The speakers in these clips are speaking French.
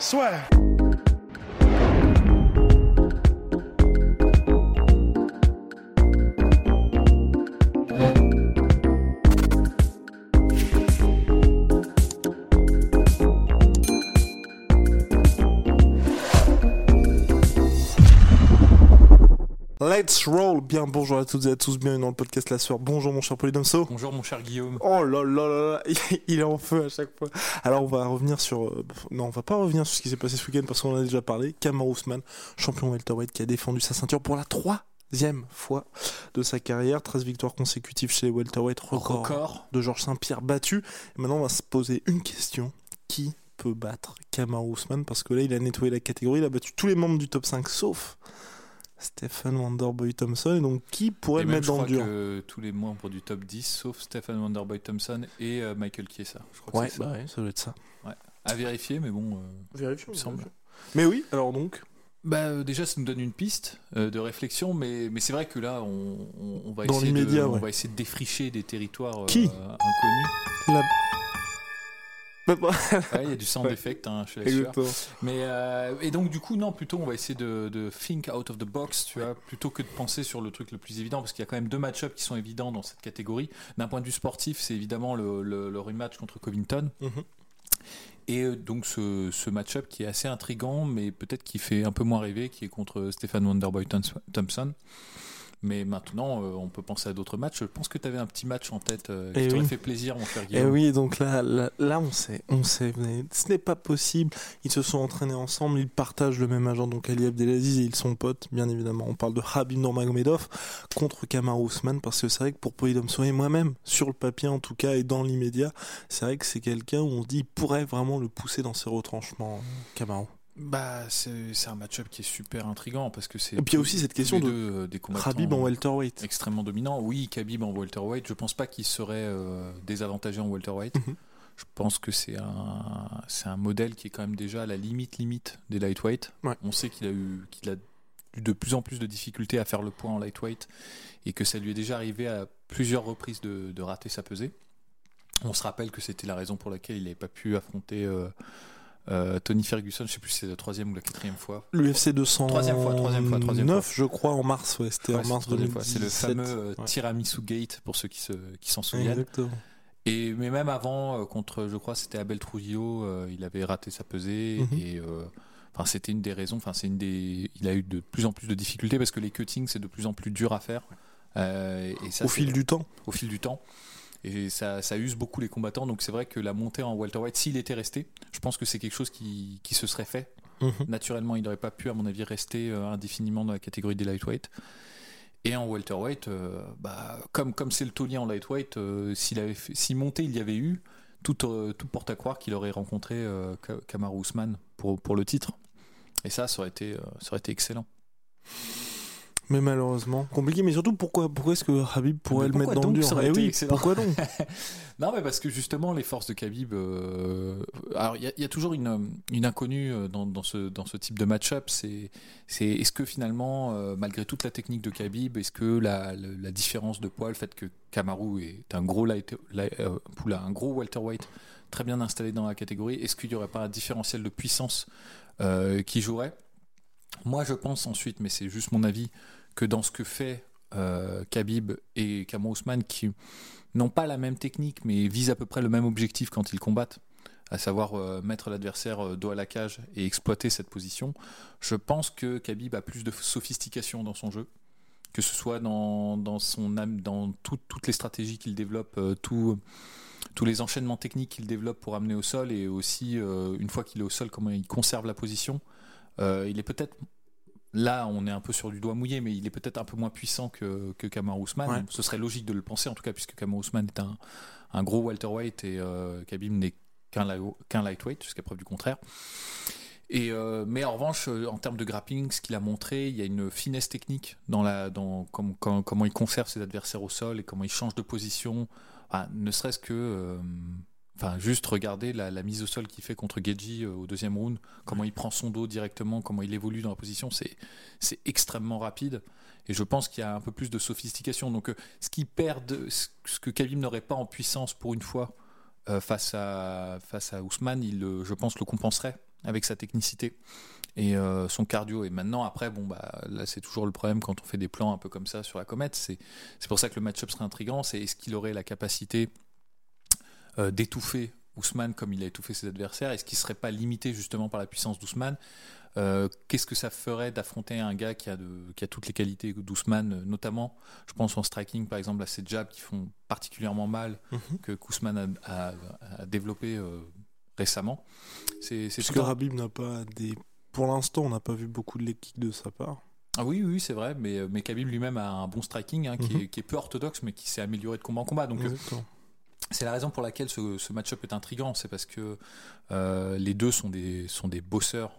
Soit. Let's roll. Bien, bonjour à toutes et à tous, bienvenue dans le podcast La Soeur. Bonjour mon cher Polydomso. Bonjour mon cher Guillaume. Oh là là là là, il est en feu à chaque fois. Alors on va revenir sur... euh, Non, on va pas revenir sur ce qui s'est passé ce week-end parce qu'on en a déjà parlé. Kamar Ousmane, champion welterweight qui a défendu sa ceinture pour la troisième fois de sa carrière. 13 victoires consécutives chez les welterweight, record, Record. de Georges Saint-Pierre battu. Et maintenant on va se poser une question. Qui peut battre Kamar Ousmane? Parce que là il a nettoyé la catégorie, il a battu tous les membres du top 5 sauf... Stephen Wonderboy Thompson, et donc qui pourrait Et le même, mettre je dans le crois dur que tous les membres du top 10, sauf Stephen Wonderboy Thompson et euh, Michael Chiesa. Je crois que Ouais, c'est ça. bah ouais, ça doit être ça. À vérifier, mais bon. euh, Vérifions. me semble. Mais oui, alors donc. Bah, euh, déjà, ça nous donne une piste euh, de réflexion, mais, mais c'est vrai que là, on, on- on va Dans essayer de, l'immédiat, on ouais. va essayer de défricher des territoires euh, Qui inconnus. La... Ouais, il y a du sound Ouais. effect, hein, je suis sûr. Mais euh, et donc du coup non plutôt on va essayer de, de think out of the box tu vois plutôt que de penser sur le truc le plus évident parce qu'il y a quand même deux match-ups qui sont évidents dans cette catégorie d'un point de vue sportif c'est évidemment le, le- le rematch contre Covington Mhm. et euh, donc ce, ce match-up qui est assez intrigant mais peut-être qui fait un peu moins rêver qui est contre Stéphane Wonderboy Thompson mais maintenant euh, on peut penser à d'autres matchs je pense que tu avais un petit match en tête euh, qui Eh t'aurait oui. fait plaisir mon cher Et Guillaume oui, donc là, là, là, on sait, on sait, mais ce n'est pas possible. Ils se sont entraînés ensemble, ils partagent le même agent, donc Ali Abdelaziz et ils sont potes, bien évidemment. On parle de Habib Nurmagomedov contre Kamar Ousmane, parce que c'est vrai que pour Polydomso et moi-même, sur le papier en tout cas, et dans l'immédiat, c'est vrai que c'est quelqu'un où on dit, il pourrait vraiment le pousser dans ses retranchements, Kamaro. Bah c'est c'est un match-up qui est super intrigant parce que c'est Et puis il y a aussi cette question de deux, euh, des combattants Habib en welterweight. extrêmement dominants. Oui, Khabib en welterweight, je pense pas qu'il serait euh, désavantagé en welterweight. Mhm. Je pense que c'est un c'est un modèle qui est quand même déjà à la limite limite des lightweight. Ouais. On sait qu'il a eu qu'il a eu de plus en plus de difficultés à faire le poids en lightweight et que ça lui est déjà arrivé à plusieurs reprises de, de rater sa pesée. On se rappelle que c'était la raison pour laquelle il n'avait pas pu affronter euh, euh, Tony Ferguson, je sais plus si c'est la troisième ou la quatrième fois. L'UFC 200. Troisième fois, troisième fois, troisième fois. je crois, en mars, ouais, c'était Ouais, en mars la troisième fois. C'est le 2017. fameux euh, Ouais. Tiramisu Gate pour ceux qui se qui s'en souviennent. Exactement. Et mais même avant, euh, contre, je crois, c'était Abel Trujillo, euh, il avait raté sa pesée Mhm. et enfin c'était une des raisons. Enfin c'est une des, il a eu de plus en plus de difficultés parce que les cuttings c'est de plus en plus dur à faire. Et ça, Au fil du temps. au fil du temps. Et ça, ça use beaucoup les combattants. Donc c'est vrai que la montée en welterweight, s'il était resté, je pense que c'est quelque chose qui, qui se serait fait. Mhm. Naturellement, il n'aurait pas pu, à mon avis, rester euh, indéfiniment dans la catégorie des lightweight. Et en welterweight, euh, bah, comme comme c'est le taulier en lightweight, euh, s'il si monté il y avait eu, tout, euh, tout porte à croire qu'il aurait rencontré euh, Ka- Kamaru Usman pour, pour le titre. Et ça, ça aurait été, euh, ça aurait été excellent. Mais malheureusement, compliqué. Mais surtout, pourquoi, pourquoi est-ce que Habib pourrait Mais le mettre dans le dur Eh oui, excellent pourquoi donc Non, mais parce que justement, les forces de Khabib. euh, alors, il y, a- il y a toujours une, une inconnue euh, dans, dans ce, dans ce type de match-up. C'est est-ce que finalement, euh, malgré toute la technique de Khabib, est-ce que la, la, la différence de poids, le fait que Kamaru est un gros, light, light- euh, poula, un gros welterweight très bien installé dans la catégorie, est-ce qu'il n'y aurait pas un différentiel de puissance euh, qui jouerait? Moi, je pense ensuite, mais c'est juste mon avis, que dans ce que fait euh, Khabib et Kamaru Usman, qui n'ont pas la même technique, mais visent à peu près le même objectif quand ils combattent, à savoir euh, mettre l'adversaire euh, dos à la cage et exploiter cette position. Je pense que Khabib a plus de sophistication dans son jeu, que ce soit dans, dans son âme, dans tout- toutes les stratégies qu'il développe, euh, tous les enchaînements techniques qu'il développe pour amener au sol, et aussi une fois qu'il est au sol, comment il conserve la position. Il est peut-être Là, on est un peu sur du doigt mouillé, mais il est peut-être un peu moins puissant que, que Kamaru Usman. Ouais. Ce serait logique de le penser, en tout cas, puisque Kamaru Usman est un, un gros welterweight et euh, Khabib n'est qu'un lightweight, jusqu'à preuve du contraire. Et, mais en revanche, en termes de grappling, ce qu'il a montré, il y a une finesse technique dans, la, dans comment il conserve ses adversaires au sol et comment il change de position. ne serait-ce que Enfin, juste regarder la, mise au sol qu'il fait contre Geji euh, au deuxième round, comment il prend son dos directement, comment il évolue dans la position, c'est extrêmement rapide. Et je pense qu'il y a un peu plus de sophistication. Donc, euh, ce qui perd, ce que Khabib n'aurait pas en puissance pour une fois euh, face à face à Ousmane, il, je pense, le compenserait avec sa technicité et son cardio. Et maintenant, après, bon, bah, là, c'est toujours le problème quand on fait des plans un peu comme ça sur la comète. C'est pour ça que le match-up serait intrigant. C'est est-ce qu'il aurait la capacité euh, d'étouffer Ousmane comme il a étouffé ses adversaires Est-ce qu'il ne serait pas limité justement par la puissance d'Ousmane euh, Qu'est-ce que ça ferait d'affronter un gars qui a, de, qui a toutes les qualités d'Ousmane, notamment, je pense en striking par exemple à ces jabs qui font particulièrement mal, mhm. que Ousmane a, développé euh, récemment. C'est, Parce que Rabib n'a pas des. Pour l'instant, on n'a pas vu beaucoup de leg de sa part. Ah oui, oui, c'est vrai, mais, mais Khabib lui-même a un bon striking hein, qui, mhm. est, qui, est, peu orthodoxe, mais qui s'est amélioré de combat en combat. Donc, c'est la raison pour laquelle ce, match-up est intrigant, c'est parce que euh, les deux sont des, sont des bosseurs.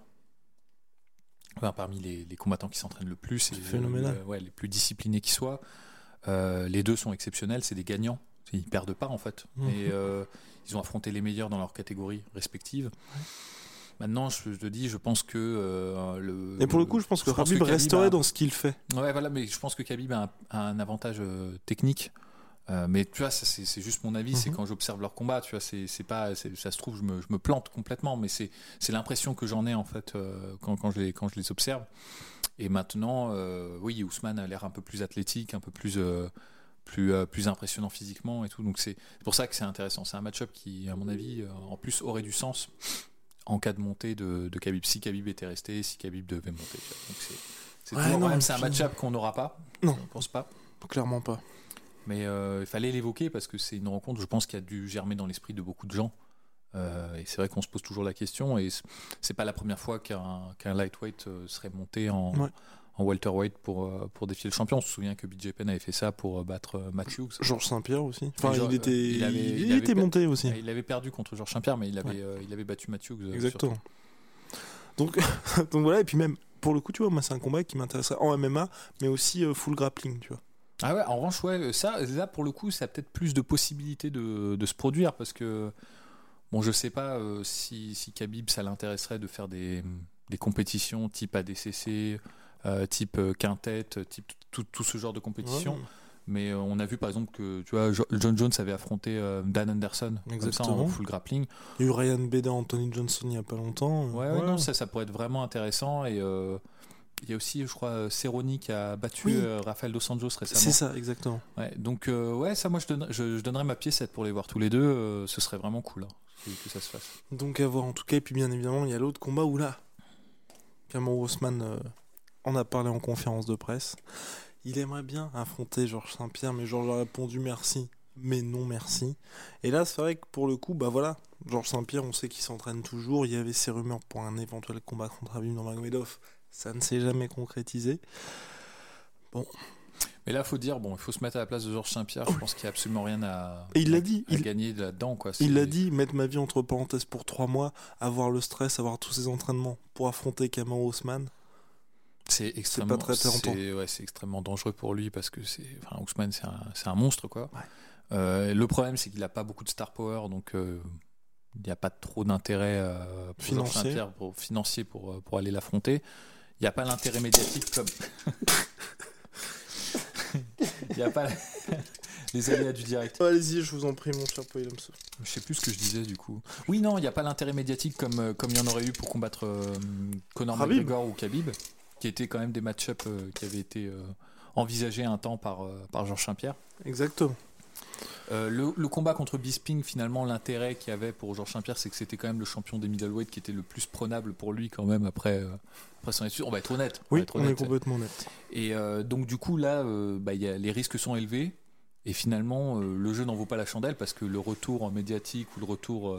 parmi les, combattants qui s'entraînent le plus et euh, les plus disciplinés qui soient, euh, les deux sont exceptionnels, c'est des gagnants. Ils perdent pas en fait. Mhm. Et ils ont affronté les meilleurs dans leur catégorie respective. Maintenant, je te dis, je pense que le. Et pour le coup, je pense que Khabib resterait dans ce qu'il fait. Ouais, voilà, mais je pense que Khabib a un avantage technique euh, mais tu vois, c'est juste mon avis, c'est mhm. quand j'observe leur combat, tu vois, c'est pas, ça se trouve, je me, je me plante complètement, mais c'est l'impression que j'en ai en fait euh, quand, quand, je les, quand je les observe. Et maintenant, euh, oui, Ousmane a l'air un peu plus athlétique, un peu plus, plus, plus impressionnant physiquement et tout. Donc c'est pour ça que c'est intéressant. C'est un match-up qui, à mon avis, en plus aurait du sens en cas de montée de, de Khabib. Si Khabib était resté, si Khabib devait monter. c'est un match-up qu'on n'aura pas. Non, je pense pas. Clairement pas. Mais euh, il fallait l'évoquer parce que c'est une rencontre, je pense, qui a dû germer dans l'esprit de beaucoup de gens. Euh, et c'est vrai qu'on se pose toujours la question, et c'est pas la première fois qu'un lightweight euh, serait monté en, en welterweight pour, pour défier le champion. On se souvient que BJ Penn avait fait ça pour battre Matthews. Georges Saint-Pierre aussi. Enfin, il, était, il, avait, était monté aussi. Il avait perdu contre Georges Saint-Pierre, mais il avait, il avait battu Matthews. Exactement. Donc, donc voilà, et puis même, pour le coup, tu vois, moi, c'est un combat qui m'intéresserait en MMA, mais aussi full grappling, tu vois. Ah ouais, en revanche, ouais, ça, là pour le coup, ça a peut-être plus de possibilités de, de, se produire parce que, bon, je sais pas euh, si, si Khabib ça l'intéresserait de faire des, des, compétitions type ADCC, euh, type euh, quintet, type tout, tout, ce genre de compétition. Mais on a vu par exemple que tu vois, John Jones avait affronté Dan Anderson Exactement. en full grappling. Il y a eu Ryan Beda, Anthony Johnson il y a pas longtemps. Ouais, ouais, non, ça, ça pourrait être vraiment intéressant et il y a aussi, je crois, Cerrone qui a battu euh, Rafael Dos Anjos récemment. C'est ça, exactement. Ouais, donc, euh, ouais, ça, moi, je, je, donnerais ma pièce pour les voir tous les deux. Euh, ce serait vraiment cool hein, que ça se fasse. Donc, à voir en tout cas. Et puis, bien évidemment, il y a l'autre combat où là, Cameron Haussmann en a parlé en conférence de presse. Il aimerait bien affronter Georges Saint-Pierre, mais Georges a répondu merci, mais non merci. Et là, c'est vrai que pour le coup, bah voilà, Georges Saint-Pierre, on sait qu'il s'entraîne toujours. Il y avait ces rumeurs pour un éventuel combat contre Abim Magomedov ça ne s'est jamais concrétisé. Bon. Mais là, il faut dire, bon, il faut se mettre à la place de Georges Saint-Pierre. Je pense qu'il n'y a absolument rien à, Et il l'a dit, il... gagner là-dedans. Quoi. Il l'a dit, mettre ma vie entre parenthèses pour trois mois, avoir le stress, avoir tous ces entraînements pour affronter Kamau Ousmane. C'est extrêmement, pas très ouais, c'est extrêmement dangereux pour lui parce que c'est, enfin, Ousmane, c'est un, un, monstre, quoi. Euh, le problème, c'est qu'il n'a pas beaucoup de star power, donc euh, il n'y a pas trop d'intérêt euh, financier. pour, financier pour, pour aller l'affronter. Il n'y a pas l'intérêt médiatique comme. Il n'y a pas les aléas du direct. Allez-y, je vous en prie, mon cher Williams. Je sais plus ce que je disais du coup. Oui, non, il n'y a pas l'intérêt médiatique comme euh, comme il y en aurait eu pour combattre euh, Conor McGregor ou Khabib, qui étaient quand même des match-ups euh, qui avaient été envisagés un temps par, par Georges Saint-Pierre. Exactement. Euh, le, combat contre Bisping, finalement, l'intérêt qu'il y avait pour Georges Saint-Pierre, c'est que c'était quand même le champion des middleweight qui était le plus prenable pour lui quand même après, euh, après son étude. On va être honnête. Oui, on, être on est complètement honnête. Et euh, donc du coup là, bah, y a, les risques sont élevés et finalement le jeu n'en vaut pas la chandelle parce que le retour médiatique ou le retour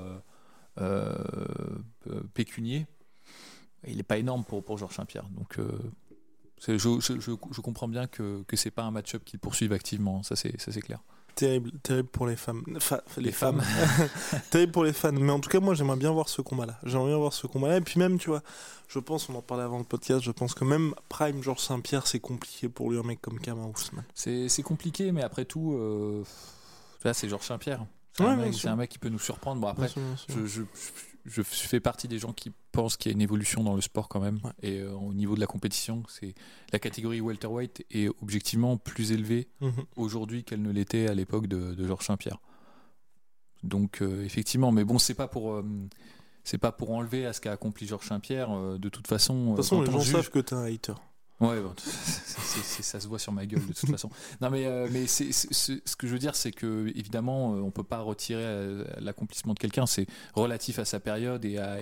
pécunier, il n'est pas énorme pour, pour Georges Saint-Pierre. Donc je, je, je, comprends bien que, que c'est pas un match-up qu'il poursuive activement, ça c'est clair. Terrible, terrible pour les femmes. les, femmes. terrible pour les fans. Mais en tout cas, moi, j'aimerais bien voir ce combat-là. J'aimerais bien voir ce combat-là. Et puis même, tu vois, je pense, on en parlait avant le podcast, je pense que même Prime Georges Saint-Pierre, c'est compliqué pour lui, un mec comme Kamar Ousmane. C'est compliqué, mais après tout, euh, là, c'est Georges Saint-Pierre. C'est un, mec qui peut nous surprendre. Bon, après, je, je, fais partie des gens qui pensent qu'il y a une évolution dans le sport quand même. Et euh, au niveau de la compétition, c'est la catégorie welterweight est objectivement plus élevée mhm. aujourd'hui qu'elle ne l'était à l'époque de, Georges Saint-Pierre. Donc euh, effectivement, mais bon, c'est pas pour euh, c'est pas pour enlever à ce qu'a accompli Georges Saint-Pierre. de toute façon, de toute façon, les gens savent que t'es un hater. Ouais, ça se voit sur ma gueule de toute façon. Non, mais, euh, mais ce que je veux dire, c'est que évidemment, euh, on peut pas retirer euh, l'accomplissement de quelqu'un. C'est relatif à sa période et à,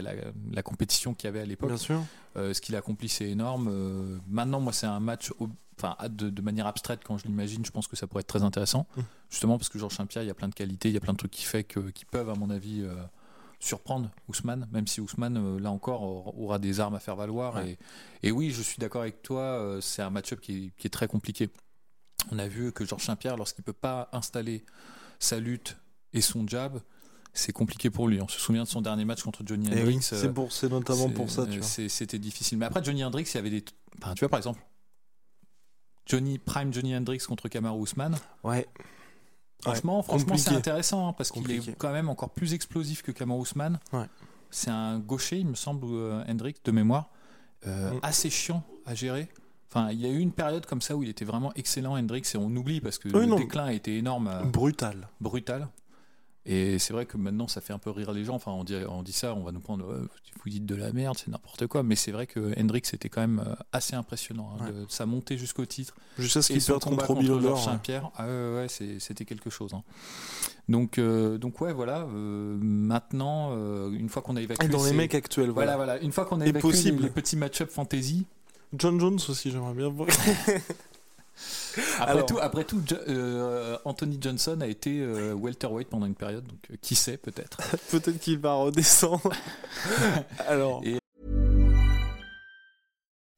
la, compétition qu'il y avait à l'époque. Bien sûr. ce qu'il a accompli, c'est énorme. maintenant, moi, c'est un match, enfin, de, manière abstraite, quand je l'imagine, je pense que ça pourrait être très intéressant. Mmh. Justement, parce que Georges Saint-Pierre, il y a plein de qualités, il y a plein de trucs qui fait que, qui peuvent, à mon avis surprendre Ousmane, même si Ousmane, euh, là encore, aura des armes à faire valoir. Et, oui, je suis d'accord avec toi, euh, c'est un match-up qui, est très compliqué. On a vu que Georges Saint-Pierre, lorsqu'il peut pas installer sa lutte et son jab, c'est compliqué pour lui. On se souvient de son dernier match contre Johnny eh Hendrix. c'est notamment pour ça. C'était difficile. Mais après Johnny Hendrix, il y avait des. Enfin, tu vois, par exemple, Johnny Prime Johnny Hendrix contre Kamaru Ousmane. Ouais. Franchement, franchement c'est intéressant hein, parce qu'il est quand même encore plus explosif que Kamar Ousmane. C'est un gaucher, il me semble, euh, Hendrix, de mémoire, euh, mm. assez chiant à gérer. Enfin, il y a eu une période comme ça où il était vraiment excellent, Hendrix, et on oublie parce que le déclin a été énorme. brutal. Brutal. Et c'est vrai que maintenant, ça fait un peu rire les gens. Enfin, on dit, on dit ça, on va nous prendre, vous dites de la merde, c'est n'importe quoi. Mais c'est vrai que Hendrix était quand même euh, assez impressionnant. Hein, de, sa montée jusqu'au titre. Juste ce qu'il perd contre, contre Saint-Pierre. Ah ouais, c'était quelque chose. Hein. Donc, euh, donc ouais, voilà. Euh, maintenant, une fois qu'on a évacué. Et dans les mecs actuels, voilà. voilà, Une fois qu'on a évacué les, les, petits match-up fantasy. John Jones aussi, j'aimerais bien voir. Après tout, après tout euh, Anthony Johnson a été euh, welterweight pendant une période, donc euh, qui sait peut-être. peut-être qu'il va redescendre. Alors. Et...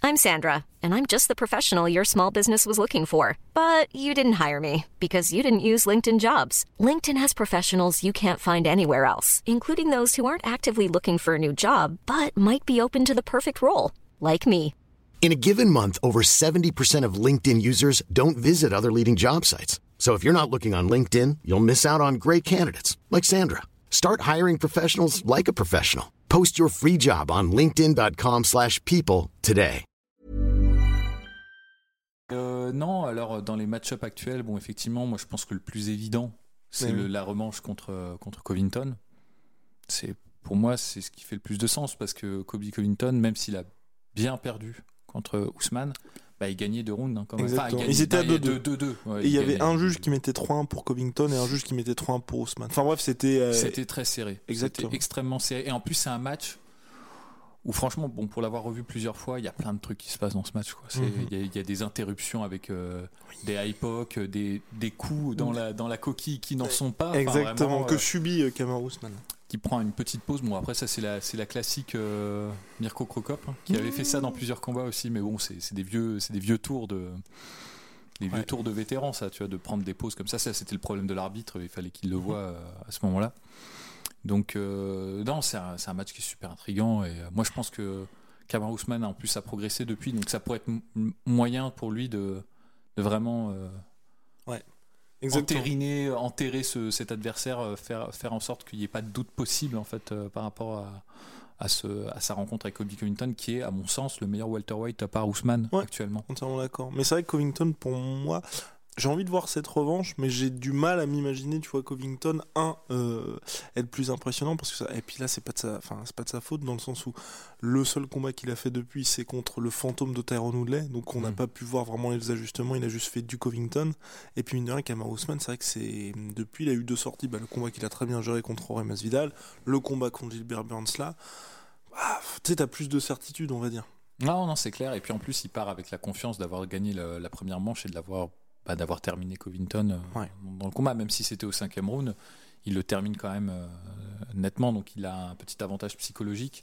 I'm Sandra, and I'm just the professional your small business was looking for. But you didn't hire me because you didn't use LinkedIn Jobs. LinkedIn has professionals you can't find anywhere else, including those who aren't actively looking for a new job but might be open to the perfect role, like me. In a given month, over 70% of LinkedIn users don't visit other leading job sites. So if you're not looking on LinkedIn, you'll miss out on great candidates like Sandra. Start hiring professionals like a professional. Post your free job on linkedin.com/people today. Euh, non, alors dans les match-up actuels, bon effectivement, moi je pense que le plus évident, c'est oui. la revanche contre contre Covington. C'est pour moi, c'est ce qui fait le plus de sens parce que Kobe Covington, même s'il a bien perdu contre Ousmane, bah, il gagnait deux rounds. Hein, quand même. Enfin, il ils étaient à 2-2. il y avait un juge qui mettait 3-1 pour Covington et un juge qui mettait 3-1 pour Ousmane. Enfin bref, c'était. Euh, c'était très serré. Exactement. Extrêmement serré. Et en plus, c'est un match où franchement, bon, pour l'avoir revu plusieurs fois, il y a plein de trucs qui se passent dans ce match. Mhm. Il y, a des interruptions avec euh, des high des, des coups dans la, dans la coquille qui n'en sont pas. Exactement, que euh, subit Kamar Ousmane qui prend une petite pause. Bon, après, ça, c'est la, c'est la classique euh, Mirko Krokop, hein, qui avait fait ça dans plusieurs combats aussi, mais bon, c'est, des, vieux, c'est des vieux tours de. Des vieux tours de vétérans, ça, tu vois, de prendre des pauses comme ça. Ça, c'était le problème de l'arbitre, il fallait qu'il le mhm. voit euh, à ce moment-là. Donc, euh, non, c'est un, un, match qui est super intriguant, et moi, je pense que Kamar Ousmane, en plus, a progressé depuis, donc ça pourrait être moyen pour lui de, de vraiment. Ouais entériner, enterrer cet adversaire, euh, faire, faire en sorte qu'il n'y ait pas de doute possible en fait euh, par rapport à, à, ce, à, sa rencontre avec Kobe Covington, qui est à mon sens le meilleur welterweight à part Ousmane actuellement. Entièrement d'accord. Mais c'est vrai que Covington, pour moi, j'ai envie de voir cette revanche, mais j'ai du mal à m'imaginer, tu vois, Covington, un, euh, être plus impressionnant, parce que ça, et puis là, c'est pas de sa, enfin, c'est pas de sa faute, dans le sens où le seul combat qu'il a fait depuis, c'est contre le fantôme de Tyrone Woodley, donc on n'a mm. pas pu voir vraiment les ajustements, il a juste fait du Covington, et puis mine de rien, Kamar Ousmane, c'est vrai que c'est, depuis, il a eu deux sorties, bah, le combat qu'il a très bien géré contre Auré Vidal, le combat contre Gilbert Burns là, bah, tu sais, t'as plus de certitude, on va dire. Non, non, c'est clair. Et puis en plus, il part avec la confiance d'avoir gagné la première manche et de l'avoir bah, d'avoir terminé Covington euh, dans le combat, même si c'était au cinquième round, il le termine quand même euh, nettement, donc il a un petit avantage psychologique.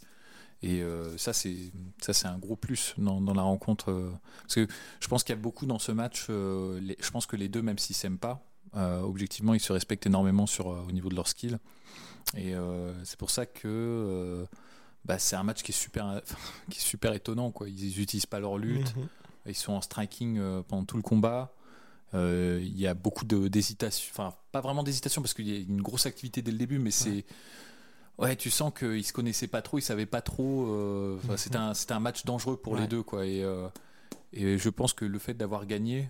Et euh, ça, c'est ça, c'est un gros plus dans, la rencontre. parce que je pense qu'il y a beaucoup dans ce match. je pense que les deux, même s'ils s'aiment pas, objectivement, ils se respectent énormément sur, au niveau de leur skill. Et c'est pour ça que bah, c'est un match qui est super, qui est super étonnant. Quoi. Ils n'utilisent pas leur lutte. Mhm. Ils sont en striking pendant tout le combat. Il y a beaucoup d'hésitation, enfin pas vraiment d'hésitation parce qu'il y a une grosse activité dès le début, mais c'est Ouais, tu sens qu'ils se connaissaient pas trop, ils savaient pas trop. Euh, mhm. c'était un, un, match dangereux pour les deux, quoi. Et, euh, et je pense que le fait d'avoir gagné euh,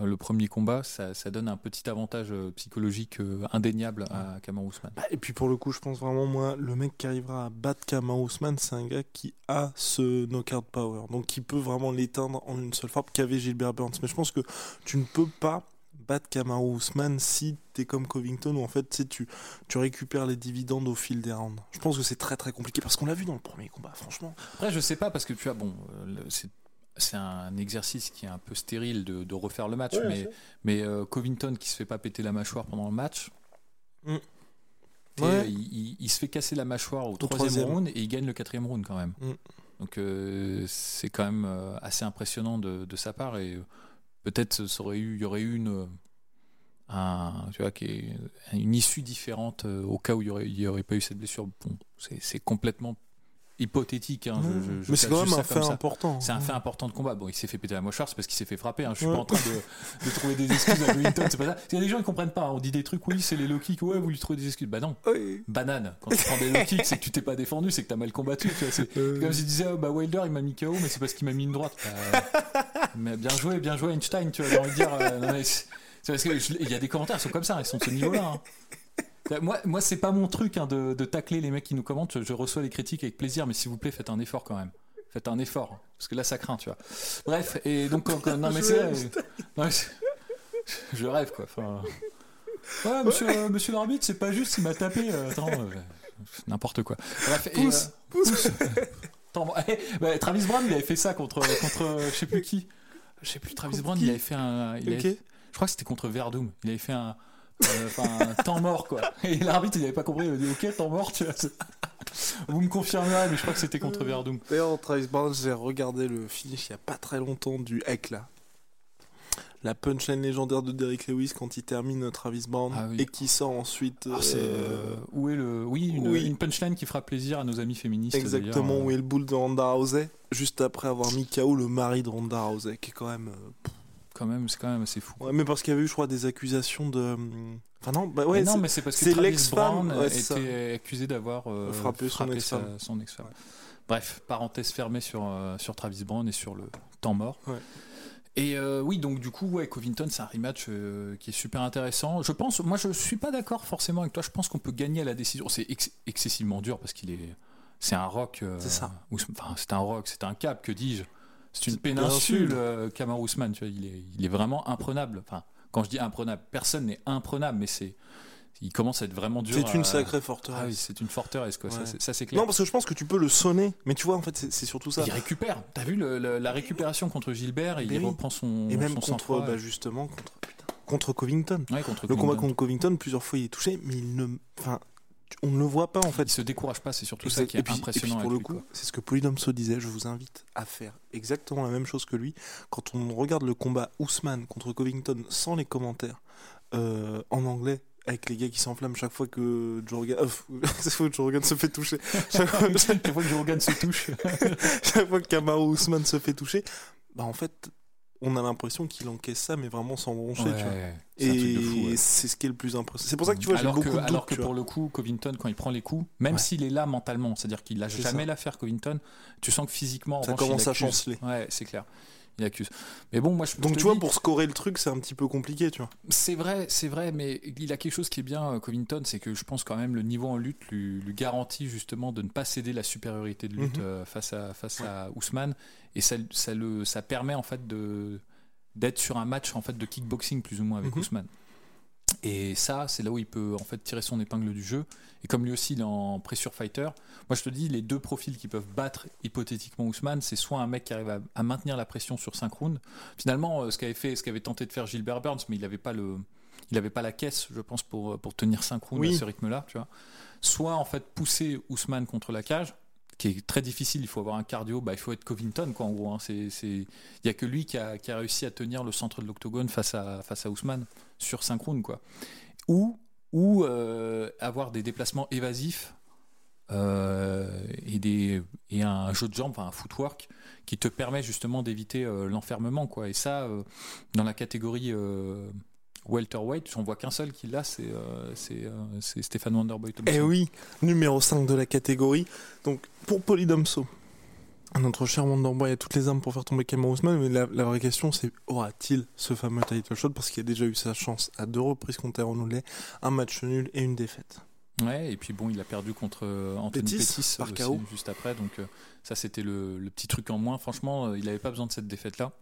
le premier combat, ça, ça, donne un petit avantage psychologique indéniable à Kamar Ousmane. Bah, et puis pour le coup, je pense vraiment, moi, le mec qui arrivera à battre Kamar Ousmane, c'est un gars qui a ce knockout power. Donc qui peut vraiment l'éteindre en une seule frappe qu'avait Gilbert Burns. Mais je pense que tu ne peux pas battre Kamaru si t'es comme Covington où en fait tu, tu récupères les dividendes au fil des rounds. Je pense que c'est très très compliqué parce qu'on l'a vu dans le premier combat, franchement. Après, je sais pas parce que tu as bon, euh, c'est un exercice qui est un peu stérile de, refaire le match, mais, mais euh, Covington qui se fait pas péter la mâchoire pendant le match. Mm. il, se fait casser la mâchoire au, troisième, round et il gagne le quatrième round quand même. Mm. Donc euh, c'est quand même assez impressionnant de, de sa part et peut-être il y aurait eu une, tu vois, une issue différente euh, au cas où il n'y aurait, pas eu cette blessure. Bon, c'est complètement hypothétique. Hein, mais c'est quand même un fait important. C'est un fait important de combat. Bon, il s'est fait péter la mâchoire, c'est parce qu'il s'est fait frapper. Hein. Je suis pas en train de, trouver des excuses à Covington. C'est pas ça. Il y a des gens qui comprennent pas. On dit des trucs, oui, c'est les low kicks. Ouais, vous lui trouvez des excuses. Bah non. Banane. Quand tu prends des low kicks, c'est que tu t'es pas défendu, c'est que tu as mal combattu. C'est comme si tu disais, oh, bah Wilder, il m'a mis KO, mais c'est parce qu'il m'a mis une droite. Bah, mais bien joué, bien joué Einstein. Tu vois, j'ai envie de dire. Euh, c'est parce qu'il y a des commentaires qui sont comme ça, ils sont de ce niveau-là. Hein. Moi, moi c'est pas mon truc hein, de, tacler les mecs qui nous commentent. Je, reçois les critiques avec plaisir, mais s'il vous plaît, faites un effort quand même. Faites un effort, parce que là, ça craint, tu vois. Bref, et donc, non, mais c'est. je rêve, quoi. Enfin, ouais, monsieur, euh, monsieur l'arbitre, c'est pas juste, il m'a tapé. Euh, attends, euh, n'importe quoi. Bref, pousse, pousse. Eh, bah, Travis Brown, il avait fait ça contre, contre je sais plus qui. Je sais plus, Travis Brown, il avait fait un. Il je crois que c'était contre Verdum. Il avait fait un euh, enfin, temps mort, quoi. Et l'arbitre, il avait pas compris. Il a dit, ok, temps mort, tu vois. Vous me confirmerez, mais je crois que c'était contre Verdum. D'ailleurs, Travis Brown, j'ai regardé le finish il y a pas très longtemps du Heck là. La punchline légendaire de Derrick Lewis quand il termine Travis Brown ah et qui sort ensuite. Ah, euh, euh, où est le oui une, punchline qui fera plaisir à nos amis féministes. Exactement où est le boule de Ronda Rousey juste après avoir mis KO le mari de Ronda Rousey qui est quand même quand même, c'est quand même assez fou. Ouais, mais parce qu'il y avait eu, je crois, des accusations de. Enfin non, bah ouais, non, mais c'est parce que Travis Brown était accusé d'avoir euh, frappé, son ex-femme. Ex Bref, parenthèse fermée sur euh, sur Travis Brown et sur le temps mort. Ouais. Et euh, oui, donc du coup, ouais, Covington, c'est un rematch qui est super intéressant. Je pense, moi, je suis pas d'accord forcément avec toi. Je pense qu'on peut gagner à la décision. C'est excessivement dur parce qu'il est, c'est un rock. c'est ça. Enfin, c'est un rock, c'est un cap, que dis-je. C'est une péninsule, euh, Kamar Ousmane, tu vois, il est, il est vraiment imprenable. Enfin, quand je dis imprenable, personne n'est imprenable, mais c'est il commence à être vraiment dur. C'est une sacrée forteresse. Ah oui, c'est une forteresse, quoi. Ça, c'est clair. Non, parce que je pense que tu peux le sonner, mais tu vois, en fait, c'est surtout ça. Il récupère. T'as vu la récupération contre Gilbert et il reprend son. Et même contre, bah, justement, contre, contre Covington. Ouais, contre le combat contre Covington, plusieurs fois il est touché, mais il ne. Enfin, on ne le voit pas en fait. Il se décourage pas, c'est surtout ça qui est impressionnant. Et puis pour le coup, c'est ce que Polydomso disait, je vous invite à faire exactement la même chose que lui. Quand on regarde le combat Ousmane contre Covington sans les commentaires euh, en anglais, avec les gars qui s'enflamment chaque fois que Joe Rogan, se fait toucher. Chaque fois, que Joe Rogan se touche. chaque fois que Kamaru Ousmane se fait toucher, bah en fait, on a l'impression qu'il encaisse ça, mais vraiment sans broncher. tu vois. Et c'est ce qui est le plus impressionnant. C'est pour ça que tu vois, alors beaucoup que, Alors que pour le coup, Covington, quand il prend les coups, même s'il est là mentalement, c'est-à-dire qu'il lâche jamais l'affaire Covington, tu sens que physiquement, ça commence à chanceler. Ouais, c'est clair il accuse. Mais bon, moi je Donc tu vois, pour scorer le truc, c'est un petit peu compliqué, tu vois. C'est vrai, c'est vrai, mais il a quelque chose qui est bien, euh, Covington, c'est que je pense quand même le niveau en lutte lui, garantit justement de ne pas céder la supériorité de lutte mhm. euh, face à face à Ousmane, et ça, ça le ça permet en fait de d'être sur un match en fait de kickboxing plus ou moins avec mhm. Ousmane. Et ça, c'est là où il peut en fait tirer son épingle du jeu. Et comme lui aussi, il est en pressure fighter. Moi, je te dis, les deux profils qui peuvent battre hypothétiquement Ousmane, c'est soit un mec qui arrive à, maintenir la pression sur 5 rounds. Finalement, euh, ce qu'avait fait, ce qu'avait tenté de faire Gilbert Burns, mais il n'avait pas le, il avait pas la caisse, je pense, pour, pour tenir 5 rounds à ce rythme-là, tu vois. Soit en fait pousser Ousmane contre la cage, qui est très difficile. Il faut avoir un cardio, bah, il faut être Covington, quoi, en gros. hein. C'est. Il n'y a que lui qui a, qui a réussi à tenir le centre de l'octogone face à, face à Ousmane sur 5 rounds, quoi. Ou, ou euh, avoir des déplacements évasifs euh, et, des, et un jeu de jambes, un footwork qui te permet justement d'éviter euh, l'enfermement, quoi. Et ça, dans la catégorie welterweight, j'en vois qu'un seul qui l'a, c'est, euh, c'est, euh, Stéphane Wonderboy Thompson. Eh oui, numéro 5 de la catégorie. Donc, pour Polydomso, notre cher Wonderboy a toutes les armes pour faire tomber Cameron Ousmane, mais la, la vraie question c'est aura-t-il ce fameux title shot? Parce qu'il a déjà eu sa chance à deux reprises contre Aaron un match nul et une défaite. Ouais, et puis bon, il a perdu contre euh, Anthony Pettis, Pettis, par aussi, KO. juste après, donc ça c'était le, le petit truc en moins. Franchement, il n'avait pas besoin de cette défaite-là.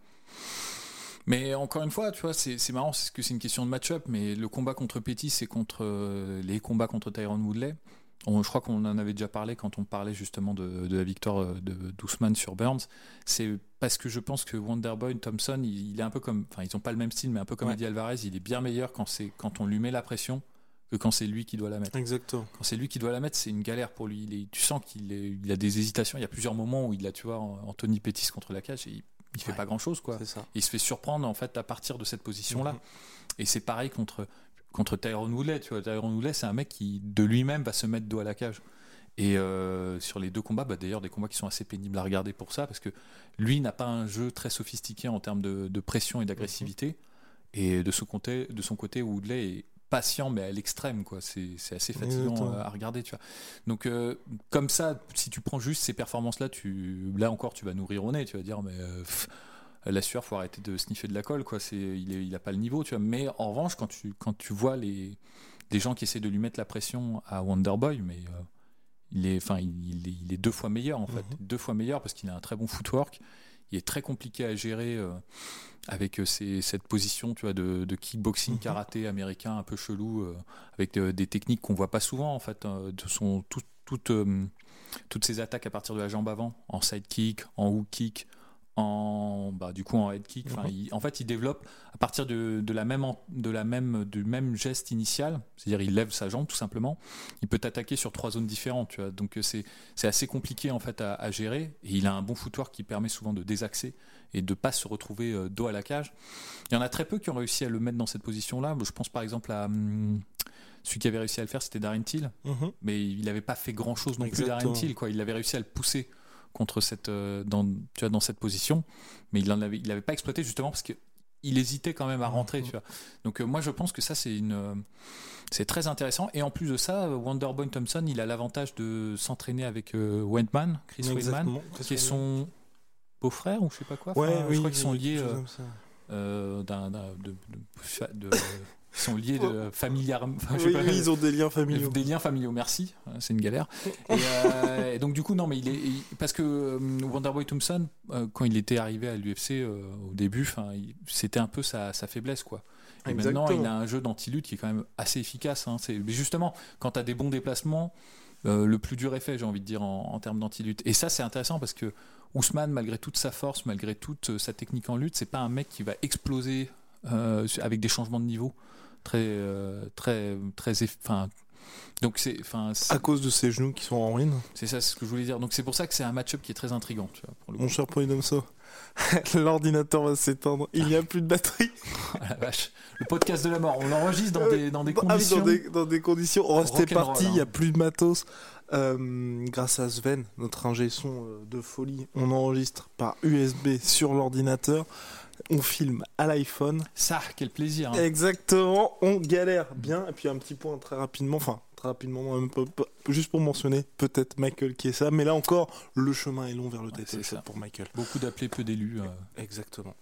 Mais encore une fois, tu vois, c'est c'est marrant, c'est que c'est une question de match-up, mais le combat contre Pettis et contre euh, les combats contre Tyrone Woodley, on- je crois qu'on en avait déjà parlé quand on parlait justement de, de la victoire euh, de d'Ousmane sur Burns. C'est parce que je pense que Wonderboy Thompson, il, il est un peu comme, enfin, ils ont pas le même style, mais un peu comme Ouais. Eddie Alvarez, il est bien meilleur quand c'est quand on lui met la pression que quand c'est lui qui doit la mettre. Exactement. Quand c'est lui qui doit la mettre, c'est une galère pour lui. Il est- tu sens qu'il il a des hésitations. Il y a plusieurs moments où il a, tu vois, Anthony Pettis contre la cage et il, il fait Ouais. pas grand chose, quoi. Il se fait surprendre en fait à partir de cette position-là. Mhm. Et c'est pareil contre contre Tyrone Woodley. Tu vois, Tyrone Woodley, c'est un mec qui de lui-même va se mettre dos à la cage. Et euh, sur les deux combats, bah, d'ailleurs des combats qui sont assez pénibles à regarder pour ça, parce que lui n'a pas un jeu très sophistiqué en termes de, de pression et d'agressivité. Et de son côté, de son côté, Woodley est patient mais à l'extrême quoi. C'est c'est assez fatigant euh, à regarder tu vois. Donc euh, comme ça si tu prends juste ces performances là tu là encore tu vas nous rire au nez tu vas dire mais euh, pff, la sueur faut arrêter de sniffer de la colle quoi. C'est il est, il a pas le niveau tu vois. Mais en revanche quand tu quand tu vois les des gens qui essaient de lui mettre la pression à Wonderboy mais euh, il est enfin il, il est, il est deux fois meilleur en fait. Mhm. deux fois meilleur parce qu'il a un très bon footwork il est très compliqué à gérer euh, avec euh, ces- cette position tu vois de, de kickboxing Mhm. karaté américain un peu chelou euh, avec des techniques qu'on voit pas souvent en fait euh, de son tout- toute, euh, toutes ces attaques à partir de la jambe avant en side kick en hook kick en bah, du coup en head kick. Enfin, Mhm. il- en fait il développe à partir de, de la même en- de la même du même geste initial. C'est-à-dire il lève sa jambe tout simplement. Il peut attaquer sur trois zones différentes tu vois. Donc euh, c'est c'est assez compliqué en fait à, à gérer. Et il a un bon footwork qui permet souvent de désaxer et de pas se retrouver euh, dos à la cage. Il y en a très peu qui ont réussi à le mettre dans cette position là je pense par exemple à hum, celui qui avait réussi à le faire c'était Darren Till. Mhm. mais il n'avait pas fait grand chose non plus. Darren Till quoi. Il avait réussi à le pousser contre cette euh, dans tu vois dans cette position mais il en avait il avait pas exploité justement parce que il hésitait quand même à rentrer tu vois. Donc euh, moi je pense que ça c'est une euh, c'est très intéressant. Et en plus de ça Wonderboy Thompson il a l'avantage de s'entraîner avec euh, Wendman Chris Wendman qui est son beau-frère ou je sais pas quoi. Ouais, Enfin, oui, je crois qu'ils sont liés d'un, d'un- de, de- de- ils sont liés de enfin, je sais Oui, ils ont des liens familiaux. des liens familiaux, merci. Euh, C'est une galère. Et, euh, et donc du coup, non, mais il est il- parce que euh, Wonderboy Thompson, euh, quand il était arrivé à l'UFC au début, c'était un peu sa, sa faiblesse, quoi. Et maintenant, il a un jeu d'anti-lutte qui est quand même assez efficace. hein. C'est mais justement quand tu as des bons déplacements. le plus dur est fait, j'ai envie de dire, en, en termes d'anti-lutte. Et ça, c'est intéressant parce que Ousmane, malgré toute sa force, malgré toute sa technique en lutte, c'est pas un mec qui va exploser euh, avec des changements de niveau très, euh, très, très, enfin, donc c'est, enfin, À cause de ses genoux qui sont en ruine. c'est ça ce que je voulais dire. Donc c'est pour ça que c'est un match-up qui est très intrigant, tu vois, pour le Mon coup. cher Polydomso, l'ordinateur va s'éteindre. Il n'y a plus de batterie. Ah, la vache. Le podcast de la mort, on l'enregistre dans Euh, des, dans des Ah oui, conditions. dans, des, dans des conditions. Oh, c'était parti, il hein. n'y a plus de matos. Euh, grâce à Sven, notre ingé son euh, de folie, on enregistre par USB sur l'ordinateur. On filme à l'iPhone. Ça, quel plaisir. hein. Exactement, on galère bien. Et puis un petit point très rapidement, enfin très rapidement, juste pour mentionner, peut-être Michael qui est ça. Mais là encore, le chemin est long vers le Ouais, title c'est shot pour Michael. Beaucoup d'appelés, peu d'élus. euh. Exactement.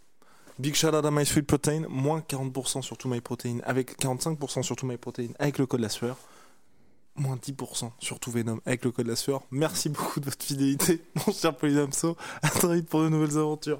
Big shout out à My Sweet Protein, moins 40% sur tout My Protein, avec 45% sur tout My Protein avec le code la sueur, moins 10% sur tout Venom avec le code la sueur. Merci beaucoup de votre fidélité, mon cher Polydamso. À très vite pour de nouvelles aventures.